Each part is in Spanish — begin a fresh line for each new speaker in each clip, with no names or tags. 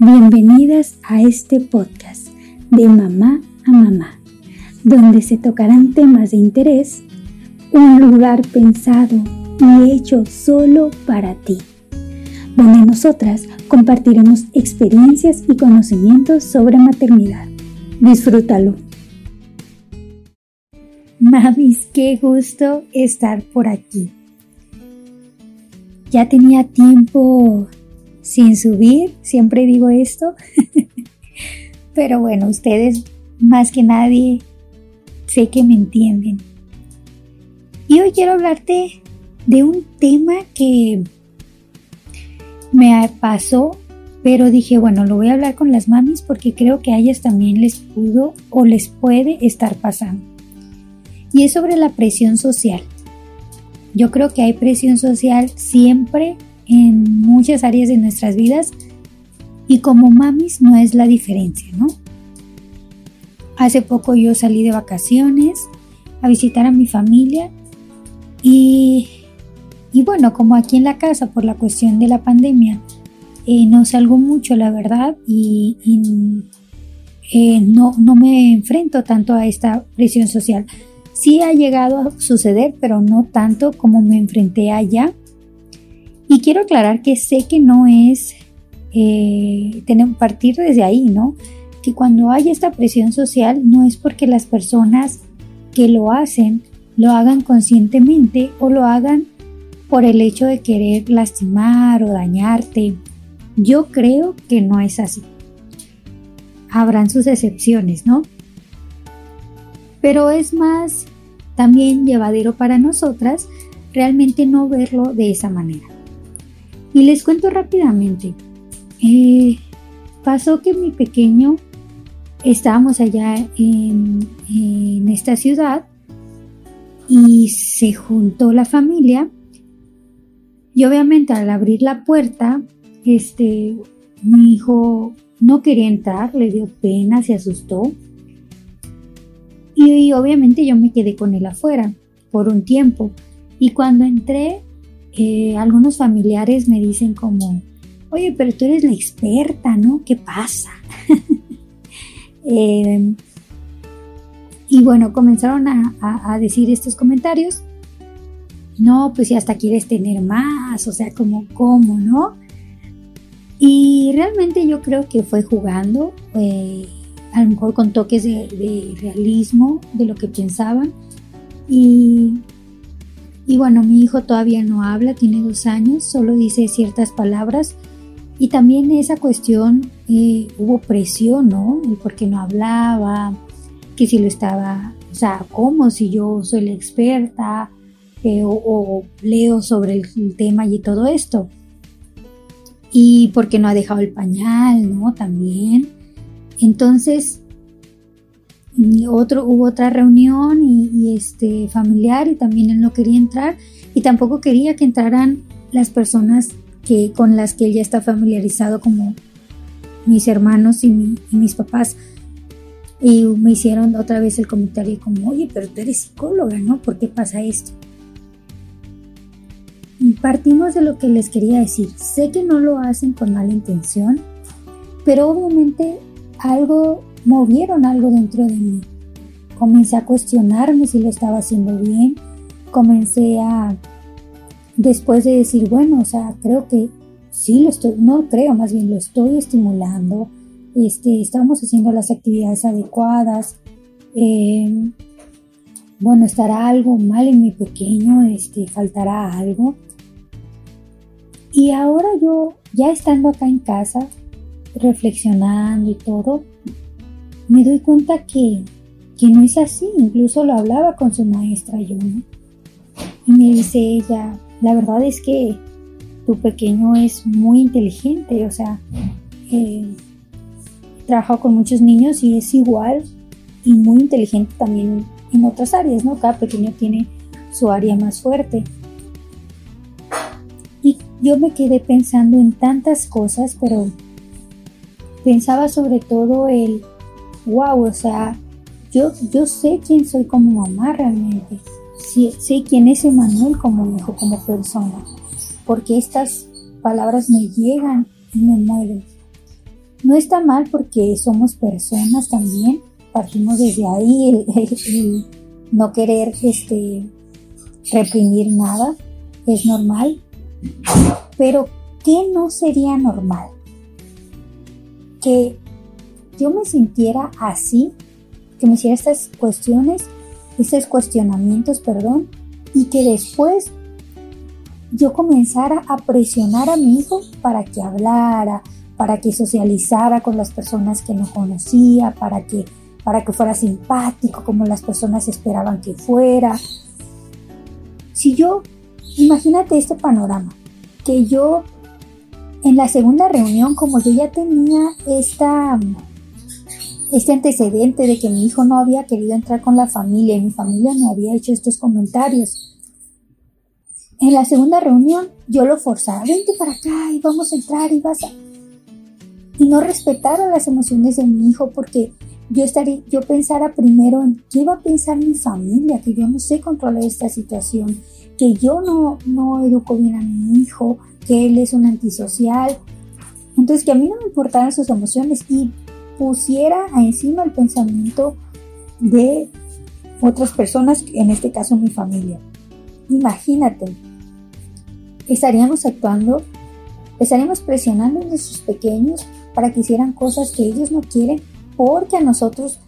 Bienvenidas a este podcast de mamá a mamá, donde se tocarán temas de interés, un lugar pensado y hecho solo para ti, donde nosotras compartiremos experiencias y conocimientos sobre maternidad. Disfrútalo. Mamis, qué gusto estar por aquí. Ya tenía tiempo sin subir, siempre digo esto, pero bueno, ustedes más que nadie sé que me entienden. Y hoy quiero hablarte de un tema que me pasó, pero dije, bueno, lo voy a hablar con las mamis porque creo que a ellas también les pudo o les puede estar pasando. Y es sobre la presión social. Yo creo que hay presión social siempre en muchas áreas de nuestras vidas y como mamis no es la diferencia, ¿no? Hace poco yo salí de vacaciones a visitar a mi familia y, y bueno, como aquí en la casa por la cuestión de la pandemia, eh, no salgo mucho, la verdad, y, eh, no, no me enfrento tanto a esta presión social. Sí ha llegado a suceder, pero no tanto como me enfrenté allá y quiero aclarar que sé que no es eh, partir desde ahí, ¿no? Que cuando hay esta presión social no es porque las personas que lo hacen lo hagan conscientemente o lo hagan por el hecho de querer lastimar o dañarte. Yo creo que no es así. Habrán sus excepciones, ¿no? Pero es más también llevadero para nosotras realmente no verlo de esa manera. Y les cuento rápidamente. Eh, pasó que mi pequeño estábamos allá en, esta ciudad y se juntó la familia. Y obviamente al abrir la puerta este mi hijo no quería entrar le dio pena se asustó. Y obviamente yo me quedé con él afuera por un tiempo. Y cuando entré algunos familiares me dicen como, oye, pero tú eres la experta, ¿no? ¿Qué pasa? Em, y bueno, comenzaron a, decir estos comentarios. No, pues si hasta quieres tener más, o sea, como, ¿cómo, no? Y realmente yo creo que fue jugando, eh, a lo mejor con toques de, de realismo de lo que pensaban. Y y bueno, mi hijo todavía no habla, tiene dos años, solo dice ciertas palabras. Y también esa cuestión, eh, hubo presión, ¿no? El por qué no hablaba, que si lo estaba, o sea, ¿cómo si yo soy la experta eh, o, leo sobre el, tema y todo esto? Y por qué no ha dejado el pañal, ¿no? También. Entonces, otro, hubo otra reunión y, este familiar y también él no quería entrar y tampoco quería que entraran las personas que, con las que él ya está familiarizado como mis hermanos y, mis papás. Y me hicieron otra vez el comentario como, oye, pero tú eres psicóloga, ¿no? ¿Por qué pasa esto? Partimos de lo que les quería decir. Sé que no lo hacen con mala intención, pero obviamente algo movieron algo dentro de mí. Comencé a cuestionarme si lo estaba haciendo bien. Comencé a, después de decir, bueno, o sea, creo que sí lo estoy, no creo, más bien lo estoy estimulando. Este, estamos haciendo las actividades adecuadas. Em, bueno, estará algo mal en mi pequeño, este, faltará algo. Y ahora yo, ya estando acá en casa, reflexionando y todo, me doy cuenta que, no es así. Incluso lo hablaba con su maestra yo, Y me dice ella, la verdad es que tu pequeño es muy inteligente, o sea, eh, trabajo con muchos niños y es igual y muy inteligente también en otras áreas, ¿no? Cada pequeño tiene su área más fuerte. Y yo me quedé pensando en tantas cosas, pero pensaba sobre todo el wow, o sea, yo, yo sé quién soy como mamá realmente, sí, sé quién es Emanuel como hijo, como persona, porque estas palabras me llegan y me mueven. No está mal porque somos personas también, partimos desde ahí el, no querer este, reprimir nada, es normal, pero ¿qué no sería normal? Que yo me sintiera así, que me hiciera estas cuestiones, estos cuestionamientos, perdón, y que después yo comenzara a presionar a mi hijo para que hablara, para que socializara con las personas que no conocía, para que, para que fuera simpático como las personas esperaban que fuera. Si yo, imagínate este panorama, que yo en la segunda reunión, como yo ya tenía esta, este antecedente de que mi hijo no había querido entrar con la familia y mi familia me había hecho estos comentarios, en la segunda reunión yo lo forzaba, vente para acá y vamos a entrar y vas a y no respetara las emociones de mi hijo porque yo estaría, yo pensara primero en qué va a pensar mi familia, que yo no sé controlar esta situación, que yo no, no educo bien a mi hijo, que él es un antisocial. Entonces que a mí no me importaran sus emociones y pusiera encima el pensamiento de otras personas, en este caso mi familia. Imagínate, estaríamos actuando, estaríamos presionando a nuestros pequeños para que hicieran cosas que ellos no quieren porque a nosotros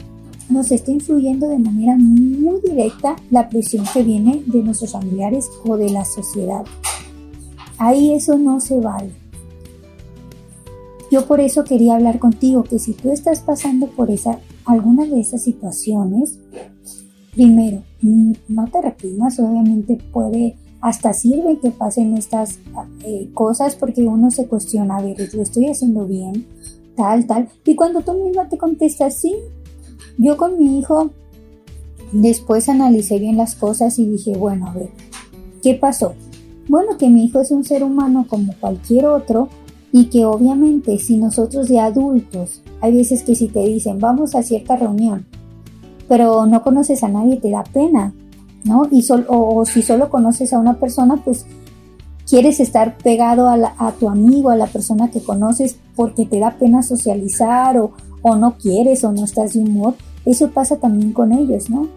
nos está influyendo de manera muy directa la presión que viene de nuestros familiares o de la sociedad. Ahí eso no se vale. Yo por eso quería hablar contigo que si tú estás pasando por esa, alguna de esas situaciones, primero, no te reprimas, obviamente puede, hasta sirve que pasen estas eh, cosas porque uno se cuestiona, a ver, ¿lo estoy haciendo bien? tal, tal. Y cuando tú misma te contestas, sí, yo con mi hijo después analicé bien las cosas y dije, bueno, a ver, ¿qué pasó? Bueno, que mi hijo es un ser humano como cualquier otro y que obviamente si nosotros de adultos, hay veces que si te dicen vamos a cierta reunión, pero no conoces a nadie, te da pena, ¿no? Y o si solo conoces a una persona, pues quieres estar pegado a, tu amigo, a la persona que conoces porque te da pena socializar o, no quieres o no estás de humor, eso pasa también con ellos, ¿no?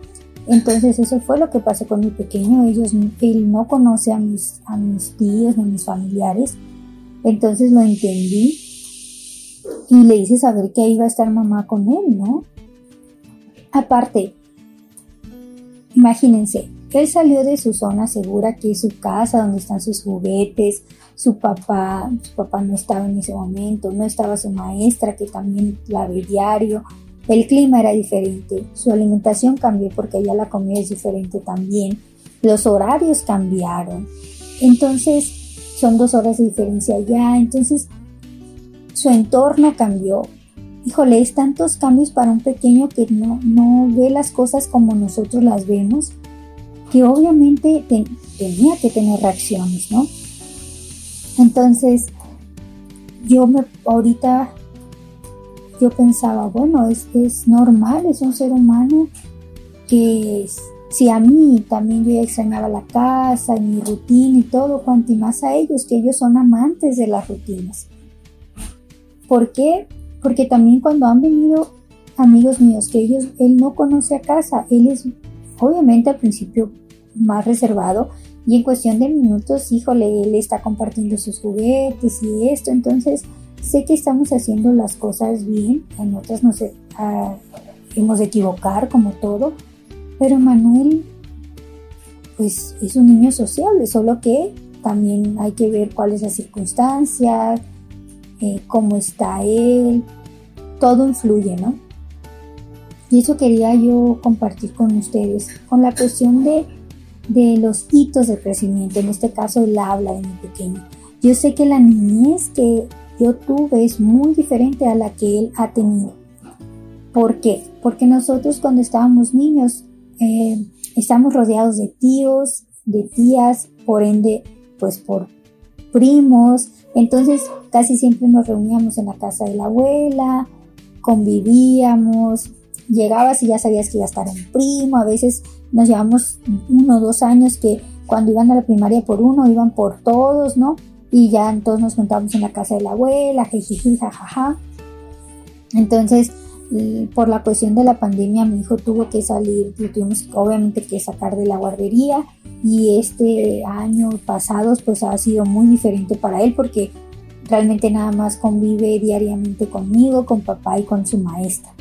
Entonces eso fue lo que pasó con mi pequeño, ellos, él no conoce a mis, a mis tíos ni a mis familiares, entonces lo entendí y le hice saber que iba a estar mamá con él, ¿no? Aparte, imagínense, él salió de su zona segura, que es su casa, donde están sus juguetes, su papá, su papá no estaba en ese momento, no estaba su maestra, que también la ve diario. El clima era diferente, su alimentación cambió porque ya la comida es diferente también, los horarios cambiaron. Entonces, son dos horas de diferencia ya, entonces su entorno cambió. Híjole, es tantos cambios para un pequeño que no, no ve las cosas como nosotros las vemos que obviamente tenía que tener reacciones, ¿no? Entonces, yo me, ahorita, yo pensaba, bueno, es, es normal, es un ser humano que si a mí también yo extrañaba la casa, y mi rutina y todo, cuanto más a ellos, que ellos son amantes de las rutinas. ¿Por qué? Porque también cuando han venido amigos míos que ellos, él no conoce a casa, él es, obviamente al principio más reservado y en cuestión de minutos, híjole, él está compartiendo sus juguetes y esto, entonces sé que estamos haciendo las cosas bien, en otras no sé, ah, hemos de equivocar como todo, pero Manuel pues es un niño sociable, solo que también hay que ver cuál es la circunstancia, eh, cómo está él, todo influye, ¿no? Y eso quería yo compartir con ustedes, con la cuestión de de los hitos de crecimiento, en este caso el habla de mi pequeño. Yo sé que la niñez que yo tuve es muy diferente a la que él ha tenido. ¿Por qué? Porque nosotros cuando estábamos niños eh, estamos rodeados de tíos, de tías, por ende, pues por primos. Entonces casi siempre nos reuníamos en la casa de la abuela, convivíamos, llegabas y ya sabías que iba a estar un primo, a veces nos llevamos uno o dos años que cuando iban a la primaria por uno, iban por todos, ¿no? Y ya todos nos juntábamos en la casa de la abuela, jejiji, jajaja. Entonces, por la cuestión de la pandemia, mi hijo tuvo que salir, lo tuvimos obviamente que sacar de la guardería y este año pasado pues ha sido muy diferente para él porque realmente nada más convive diariamente conmigo, con papá y con su maestra.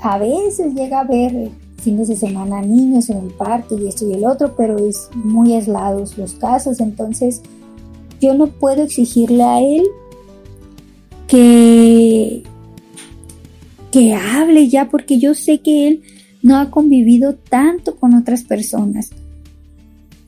A veces llega a ver fines de semana niños en el parque y esto y el otro, pero es muy aislados los casos, entonces yo no puedo exigirle a él que que hable ya porque yo sé que él no ha convivido tanto con otras personas.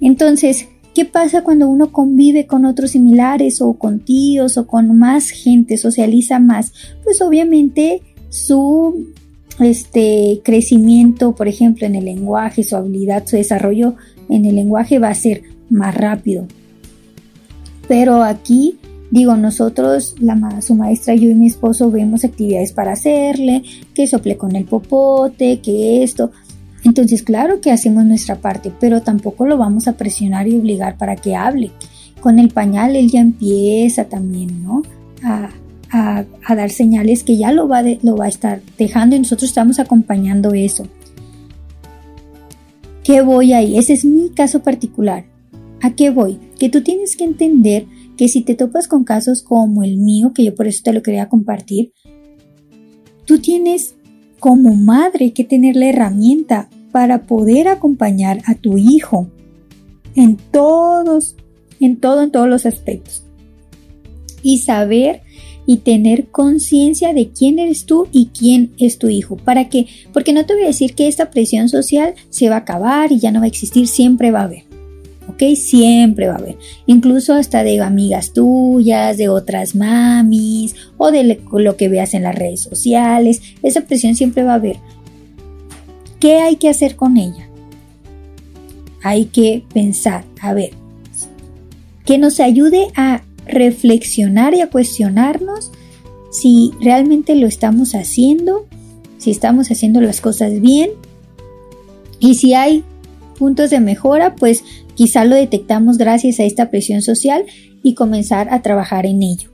Entonces, ¿qué pasa cuando uno convive con otros similares o con tíos o con más gente, socializa más? Pues obviamente su este crecimiento, por ejemplo, en el lenguaje, su habilidad, su desarrollo en el lenguaje va a ser más rápido. Pero aquí, digo, nosotros, la, su maestra, yo y mi esposo vemos actividades para hacerle, que sople con el popote, que esto. Entonces, claro que hacemos nuestra parte, pero tampoco lo vamos a presionar y obligar para que hable. Con el pañal él ya empieza también, ¿no? A, a, dar señales que ya lo va, lo va a estar dejando y nosotros estamos acompañando eso. ¿Qué voy ahí? Ese es mi caso particular. ¿A qué voy? Que tú tienes que entender que si te topas con casos como el mío, que yo por eso te lo quería compartir, tú tienes como madre que tener la herramienta para poder acompañar a tu hijo en todos, en todo, en todos los aspectos. Y saber y tener conciencia de quién eres tú y quién es tu hijo. ¿Para qué? Porque no te voy a decir que esta presión social se va a acabar y ya no va a existir, siempre va a haber. ¿Ok? Siempre va a haber. Incluso hasta de amigas tuyas, de otras mamis o de lo que veas en las redes sociales. Esa presión siempre va a haber. ¿Qué hay que hacer con ella? Hay que pensar, a ver, que nos ayude a reflexionar y a cuestionarnos si realmente lo estamos haciendo, si estamos haciendo las cosas bien y si hay puntos de mejora, pues quizá lo detectamos gracias a esta presión social y comenzar a trabajar en ello.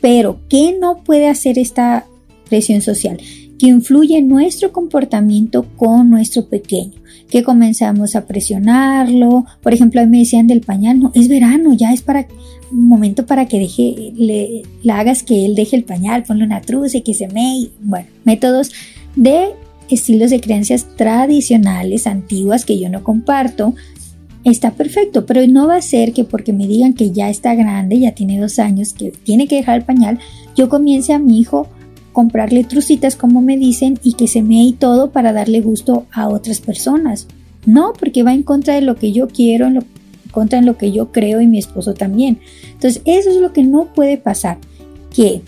Pero, ¿qué no puede hacer esta presión social? Que influye en nuestro comportamiento con nuestro pequeño que comenzamos a presionarlo. Por ejemplo, a mí me decían del pañal, no, es verano, ya es para un momento para que deje, le, hagas que él deje el pañal, ponle una truce, que se me... Bueno, métodos de estilos de creencias tradicionales, antiguas, que yo no comparto, está perfecto, pero no va a ser que porque me digan que ya está grande, ya tiene dos años, que tiene que dejar el pañal, yo comience a mi hijo comprarle trucitas como me dicen y que se me y todo para darle gusto a otras personas. No, porque va en contra de lo que yo quiero, en, contra de lo que yo creo y mi esposo también. Entonces, eso es lo que no puede pasar, que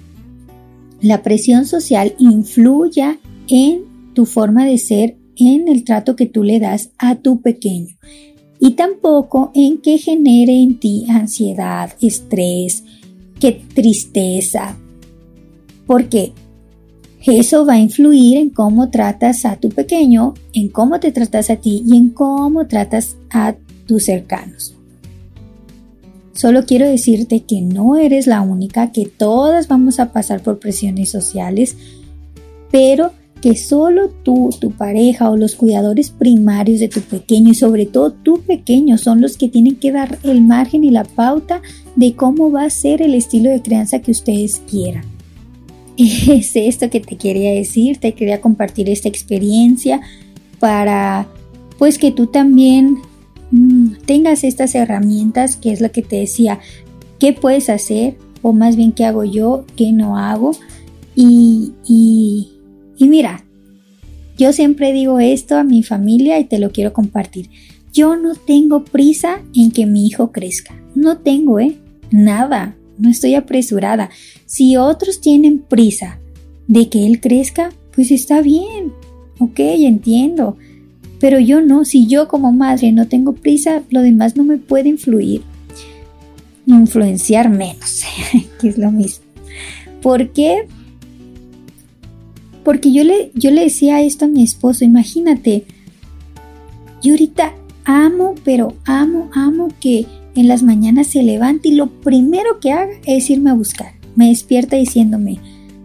la presión social influya en tu forma de ser, en el trato que tú le das a tu pequeño. Y tampoco en que genere en ti ansiedad, estrés, que tristeza. Porque eso va a influir en cómo tratas a tu pequeño, en cómo te tratas a ti y en cómo tratas a tus cercanos. Solo quiero decirte que no eres la única, que todas vamos a pasar por presiones sociales, pero que solo tú, tu pareja o los cuidadores primarios de tu pequeño y sobre todo tu pequeño son los que tienen que dar el margen y la pauta de cómo va a ser el estilo de crianza que ustedes quieran. es esto que te quería decir, te quería compartir esta experiencia para pues que tú también mm, tengas estas herramientas que es lo que te decía, qué puedes hacer o más bien qué hago yo, qué no hago y, y, y mira, yo siempre digo esto a mi familia y te lo quiero compartir. Yo no tengo prisa en que mi hijo crezca. No tengo, ¿eh? Nada no estoy apresurada. Si otros tienen prisa de que él crezca, pues está bien, ok, entiendo. Pero yo no, si yo como madre no tengo prisa, lo demás no me puede influir. Influenciar menos, que es lo mismo. ¿Por qué? Porque yo le, yo le decía esto a mi esposo, imagínate, yo ahorita amo, pero amo, amo que en las mañanas se levanta y lo primero que haga es irme a buscar. Me despierta diciéndome,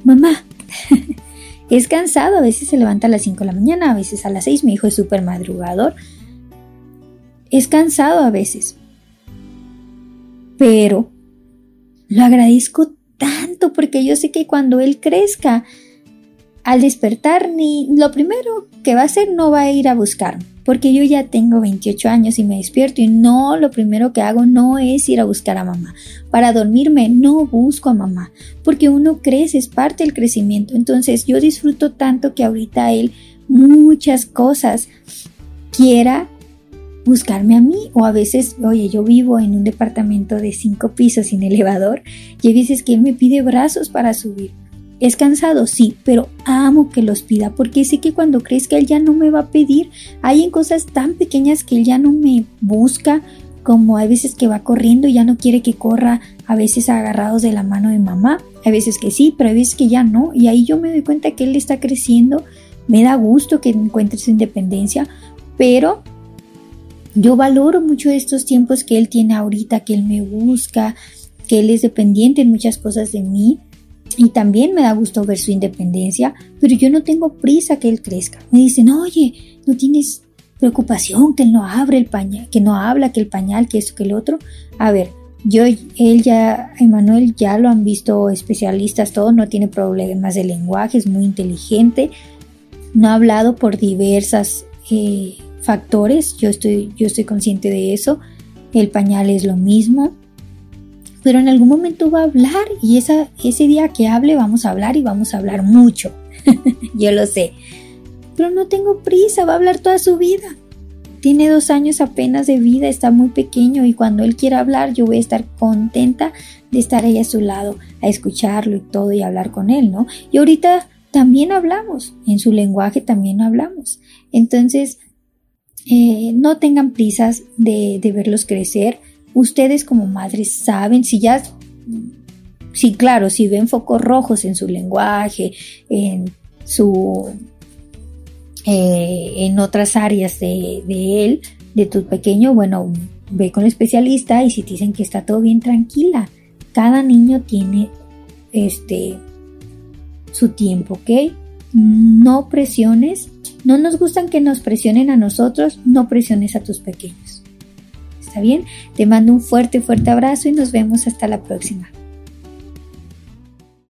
mamá, es cansado, a veces se levanta a las 5 de la mañana, a veces a las 6, mi hijo es súper madrugador. Es cansado a veces. Pero lo agradezco tanto porque yo sé que cuando él crezca, al despertar, ni lo primero que va a hacer no va a ir a buscarme porque yo ya tengo 28 años y me despierto y no, lo primero que hago no es ir a buscar a mamá. Para dormirme no busco a mamá, porque uno crece, es parte del crecimiento. Entonces yo disfruto tanto que ahorita él muchas cosas quiera buscarme a mí o a veces, oye, yo vivo en un departamento de cinco pisos sin elevador y hay veces que él me pide brazos para subir es cansado, sí, pero amo que los pida porque sé que cuando crezca él ya no me va a pedir. Hay en cosas tan pequeñas que él ya no me busca, como hay veces que va corriendo y ya no quiere que corra, a veces agarrados de la mano de mamá, hay veces que sí, pero hay veces que ya no. Y ahí yo me doy cuenta que él está creciendo, me da gusto que encuentre su independencia, pero yo valoro mucho estos tiempos que él tiene ahorita, que él me busca, que él es dependiente en muchas cosas de mí y también me da gusto ver su independencia, pero yo no tengo prisa que él crezca. Me dicen, oye, no tienes preocupación que él no abre el pañal, que no habla, que el pañal, que eso, que el otro. A ver, yo, él ya, Emanuel ya lo han visto especialistas, todo, no tiene problemas de lenguaje, es muy inteligente, no ha hablado por diversas eh, factores, yo estoy, yo estoy consciente de eso. El pañal es lo mismo, pero en algún momento va a hablar y esa, ese día que hable vamos a hablar y vamos a hablar mucho. Yo lo sé. Pero no tengo prisa, va a hablar toda su vida. Tiene dos años apenas de vida, está muy pequeño y cuando él quiera hablar yo voy a estar contenta de estar ahí a su lado, a escucharlo y todo y hablar con él, ¿no? Y ahorita también hablamos, en su lenguaje también hablamos. Entonces, eh, no tengan prisas de, de verlos crecer Ustedes como madres saben si ya, sí, claro, si ven focos rojos en su lenguaje, en su, eh, en otras áreas de, de él, de tu pequeño, bueno, ve con el especialista y si te dicen que está todo bien, tranquila. Cada niño tiene este su tiempo, ¿ok? No presiones, no nos gustan que nos presionen a nosotros, no presiones a tus pequeños. ¿Está bien? Te mando un fuerte, fuerte abrazo y nos vemos hasta la próxima.